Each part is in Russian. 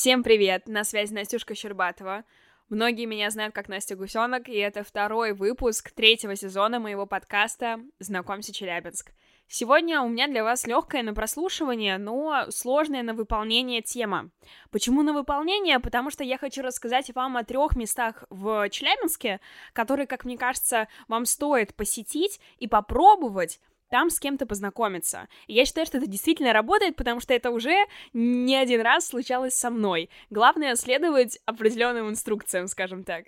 Всем привет! На связи Настюшка Щербатова. Многие меня знают как Настя Гусенок, и это второй выпуск третьего сезона моего подкаста «Знакомься, Челябинск». Сегодня у меня для вас легкое на прослушивание, но сложное на выполнение тема. Почему на выполнение? Потому что я хочу рассказать вам о трех местах в Челябинске, которые, как мне кажется, вам стоит посетить и попробовать, там с кем-то познакомиться. И я считаю, что это действительно работает, потому что это уже не один раз случалось со мной. Главное следовать определенным инструкциям, скажем так.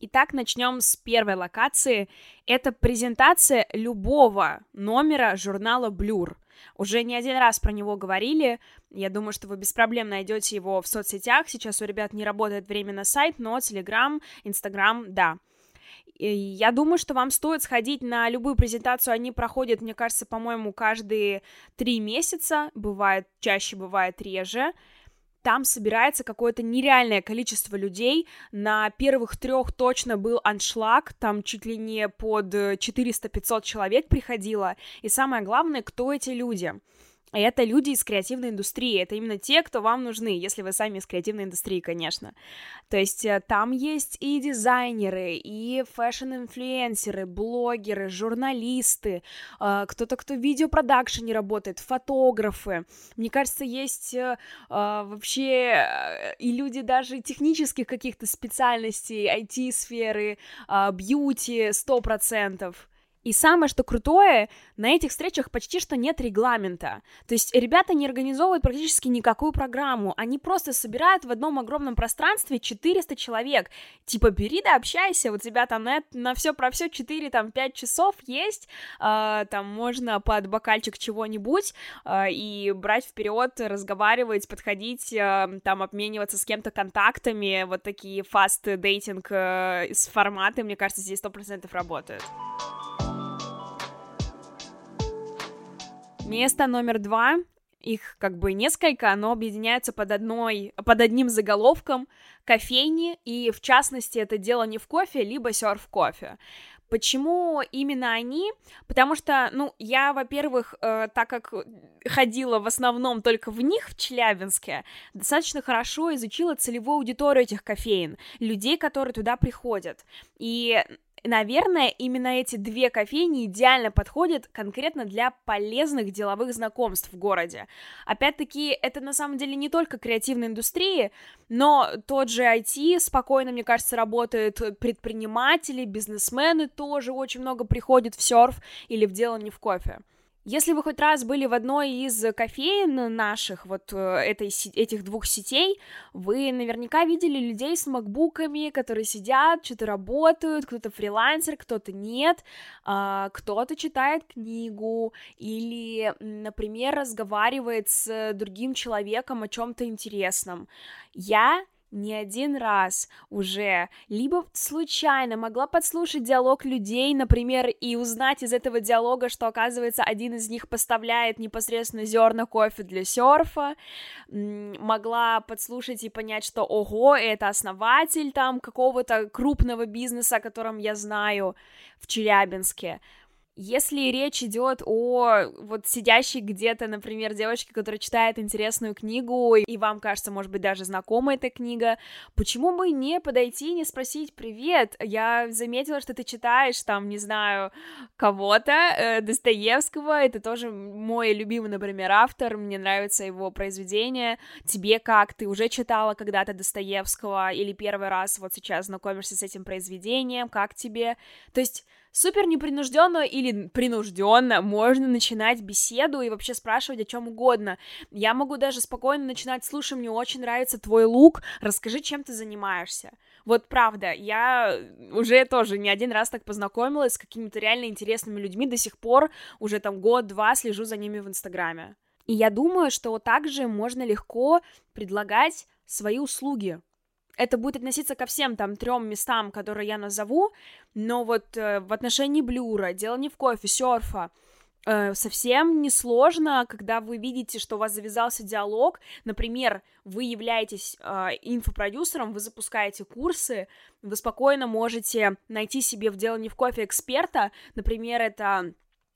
Итак, начнем с первой локации. Это презентация любого номера журнала Blur. Уже не один раз про него говорили. Я думаю, что вы без проблем найдете его в соцсетях. Сейчас у ребят не работает временно сайт, но Telegram, Instagram, да. Я думаю, что вам стоит сходить на любую презентацию. Они проходят, мне кажется, по-моему, каждые три месяца. Бывает чаще, бывает реже. Там собирается какое-то нереальное количество людей. На первых трех точно был аншлаг. Там чуть ли не под 400-500 человек приходило. И самое главное, кто эти люди? Это люди из креативной индустрии, это именно те, кто вам нужны, если вы сами из креативной индустрии, конечно. То есть э, там есть и дизайнеры, и fashion -инфлюенсеры, блогеры, журналисты, э, кто-то, кто в видеопродакшене работает, фотографы. Мне кажется, есть э, вообще и люди даже технических каких-то специальностей, IT-сферы, бьюти, сто процентов. И самое, что крутое, на этих встречах почти что нет регламента. То есть ребята не организовывают практически никакую программу. Они просто собирают в одном огромном пространстве 400 человек. Типа, бери да общайся, у тебя там на, на все про все 4, там, 5 часов есть, э, там можно под бокальчик чего-нибудь э, и брать вперед, разговаривать, подходить, э, там, обмениваться с кем-то контактами. Вот такие фаст-дейтинг э, с форматы, мне кажется, здесь 100% работают. Место номер два их как бы несколько, но объединяются под одной, под одним заголовком кофейни, и в частности это дело не в кофе, либо серф кофе. Почему именно они? Потому что, ну, я, во-первых, э, так как ходила в основном только в них в Челябинске, достаточно хорошо изучила целевую аудиторию этих кофеин, людей, которые туда приходят. И Наверное, именно эти две кофейни идеально подходят конкретно для полезных деловых знакомств в городе. Опять-таки, это на самом деле не только креативная индустрия, но тот же IT спокойно, мне кажется, работает, предприниматели, бизнесмены тоже очень много приходят в серф или в дело не в кофе. Если вы хоть раз были в одной из кофеин наших, вот э, этой, этих двух сетей, вы наверняка видели людей с макбуками, которые сидят, что-то работают, кто-то фрилансер, кто-то нет, а, кто-то читает книгу или, например, разговаривает с другим человеком о чем-то интересном. Я не один раз уже, либо случайно могла подслушать диалог людей, например, и узнать из этого диалога, что, оказывается, один из них поставляет непосредственно зерна кофе для серфа, могла подслушать и понять, что, ого, это основатель там какого-то крупного бизнеса, о котором я знаю в Челябинске, если речь идет о вот сидящей где-то, например, девочке, которая читает интересную книгу, и вам кажется, может быть, даже знакома эта книга, почему бы не подойти и не спросить «Привет, я заметила, что ты читаешь, там, не знаю, кого-то, э, Достоевского, это тоже мой любимый, например, автор, мне нравится его произведение, тебе как, ты уже читала когда-то Достоевского или первый раз вот сейчас знакомишься с этим произведением, как тебе?» То есть супер непринужденно или принужденно можно начинать беседу и вообще спрашивать о чем угодно. Я могу даже спокойно начинать, слушай, мне очень нравится твой лук, расскажи, чем ты занимаешься. Вот правда, я уже тоже не один раз так познакомилась с какими-то реально интересными людьми, до сих пор уже там год-два слежу за ними в Инстаграме. И я думаю, что также можно легко предлагать свои услуги, это будет относиться ко всем там трем местам, которые я назову, но вот э, в отношении блюра, дело не в кофе, серфа, э, совсем несложно, когда вы видите, что у вас завязался диалог, например, вы являетесь э, инфопродюсером, вы запускаете курсы, вы спокойно можете найти себе в дело не в кофе эксперта, например, это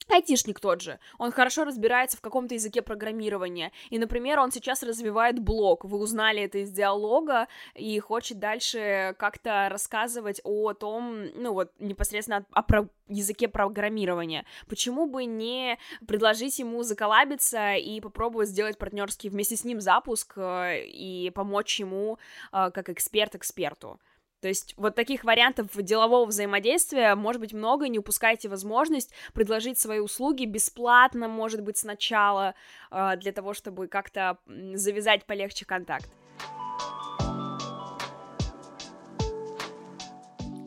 айтишник тот же, он хорошо разбирается в каком-то языке программирования, и, например, он сейчас развивает блог, вы узнали это из диалога, и хочет дальше как-то рассказывать о том, ну вот, непосредственно о, о про языке программирования. Почему бы не предложить ему заколабиться и попробовать сделать партнерский вместе с ним запуск э, и помочь ему э, как эксперт эксперту? То есть вот таких вариантов делового взаимодействия может быть много, не упускайте возможность предложить свои услуги бесплатно, может быть, сначала, э, для того, чтобы как-то завязать полегче контакт.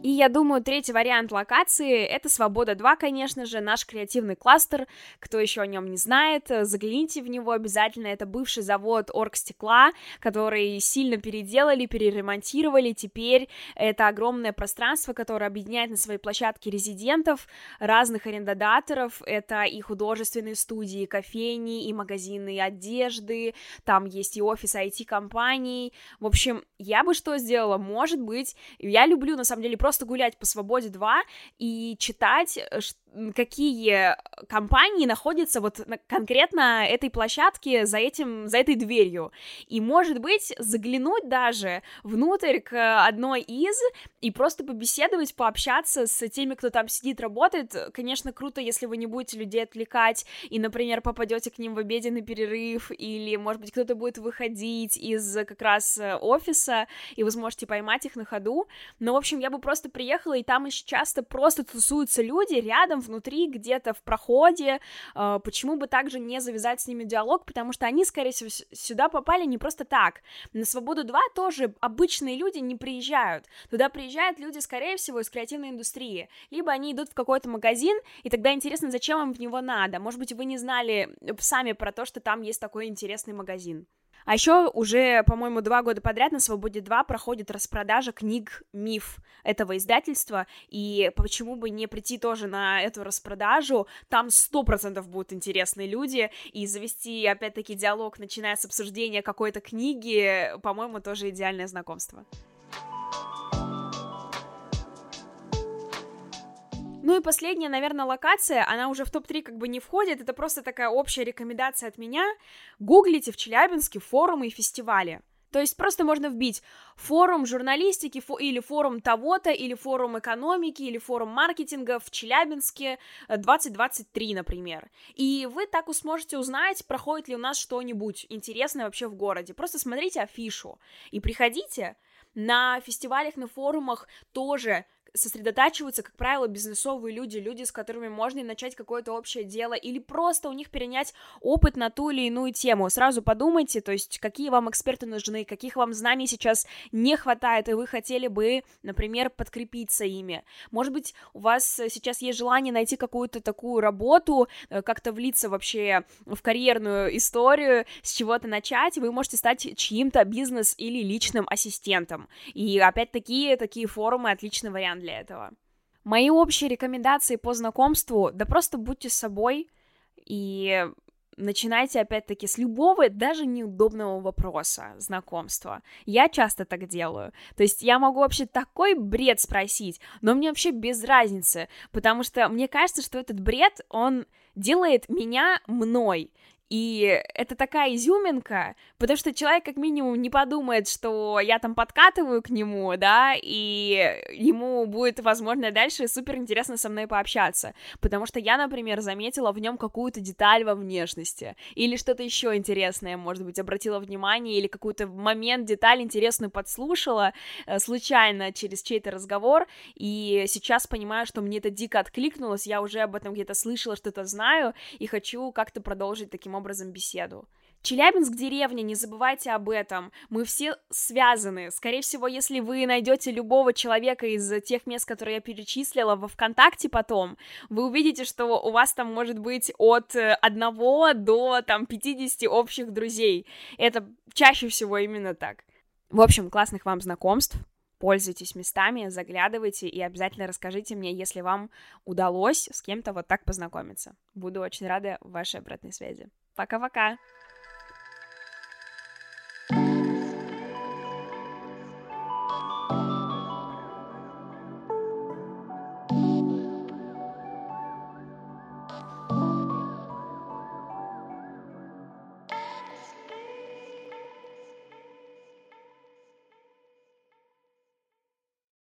И я думаю, третий вариант локации — это «Свобода-2», конечно же, наш креативный кластер. Кто еще о нем не знает, загляните в него обязательно. Это бывший завод оргстекла, который сильно переделали, переремонтировали. Теперь это огромное пространство, которое объединяет на своей площадке резидентов, разных арендодаторов. Это и художественные студии, и кофейни, и магазины одежды. Там есть и офис IT-компаний. В общем, я бы что сделала? Может быть, я люблю, на самом деле, просто просто гулять по свободе 2 и читать, э, какие компании находятся вот на конкретно этой площадке за этим, за этой дверью. И, может быть, заглянуть даже внутрь к одной из и просто побеседовать, пообщаться с теми, кто там сидит, работает. Конечно, круто, если вы не будете людей отвлекать и, например, попадете к ним в обеденный перерыв, или, может быть, кто-то будет выходить из как раз э, офиса, и вы сможете поймать их на ходу. Но, в общем, я бы просто приехала, и там еще часто просто тусуются люди рядом, внутри, где-то в проходе, э, почему бы также не завязать с ними диалог, потому что они, скорее всего, сюда попали не просто так. На Свободу 2 тоже обычные люди не приезжают. Туда приезжают люди, скорее всего, из креативной индустрии. Либо они идут в какой-то магазин, и тогда интересно, зачем им в него надо. Может быть, вы не знали сами про то, что там есть такой интересный магазин. А еще уже, по-моему, два года подряд на Свободе 2 проходит распродажа книг «Миф» этого издательства, и почему бы не прийти тоже на эту распродажу, там сто процентов будут интересные люди, и завести, опять-таки, диалог, начиная с обсуждения какой-то книги, по-моему, тоже идеальное знакомство. Ну и последняя, наверное, локация, она уже в топ-3 как бы не входит, это просто такая общая рекомендация от меня. Гуглите в Челябинске форумы и фестивали. То есть просто можно вбить форум журналистики фо- или форум того-то, или форум экономики, или форум маркетинга в Челябинске 2023, э, например. И вы так сможете узнать, проходит ли у нас что-нибудь интересное вообще в городе. Просто смотрите афишу и приходите. На фестивалях, на форумах тоже сосредотачиваются, как правило, бизнесовые люди, люди, с которыми можно начать какое-то общее дело, или просто у них перенять опыт на ту или иную тему. Сразу подумайте, то есть, какие вам эксперты нужны, каких вам знаний сейчас не хватает, и вы хотели бы, например, подкрепиться ими. Может быть, у вас сейчас есть желание найти какую-то такую работу, э, как-то влиться вообще в карьерную историю, с чего-то начать, вы можете стать чьим-то бизнес или личным ассистентом. И опять-таки, такие форумы отличный вариант для этого. Мои общие рекомендации по знакомству, да просто будьте собой и начинайте опять-таки с любого, даже неудобного вопроса знакомства. Я часто так делаю. То есть я могу вообще такой бред спросить, но мне вообще без разницы, потому что мне кажется, что этот бред, он делает меня мной. И это такая изюминка, потому что человек как минимум не подумает, что я там подкатываю к нему, да, и ему будет, возможно, дальше супер интересно со мной пообщаться, потому что я, например, заметила в нем какую-то деталь во внешности, или что-то еще интересное, может быть, обратила внимание, или какой-то момент, деталь интересную подслушала э, случайно через чей-то разговор, и сейчас понимаю, что мне это дико откликнулось, я уже об этом где-то слышала, что-то знаю, и хочу как-то продолжить таким образом беседу. Челябинск деревня, не забывайте об этом. Мы все связаны. Скорее всего, если вы найдете любого человека из тех мест, которые я перечислила во ВКонтакте потом, вы увидите, что у вас там может быть от одного до там 50 общих друзей. Это чаще всего именно так. В общем, классных вам знакомств. Пользуйтесь местами, заглядывайте и обязательно расскажите мне, если вам удалось с кем-то вот так познакомиться. Буду очень рада вашей обратной связи. Пока-пока!